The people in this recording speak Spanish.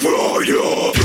fire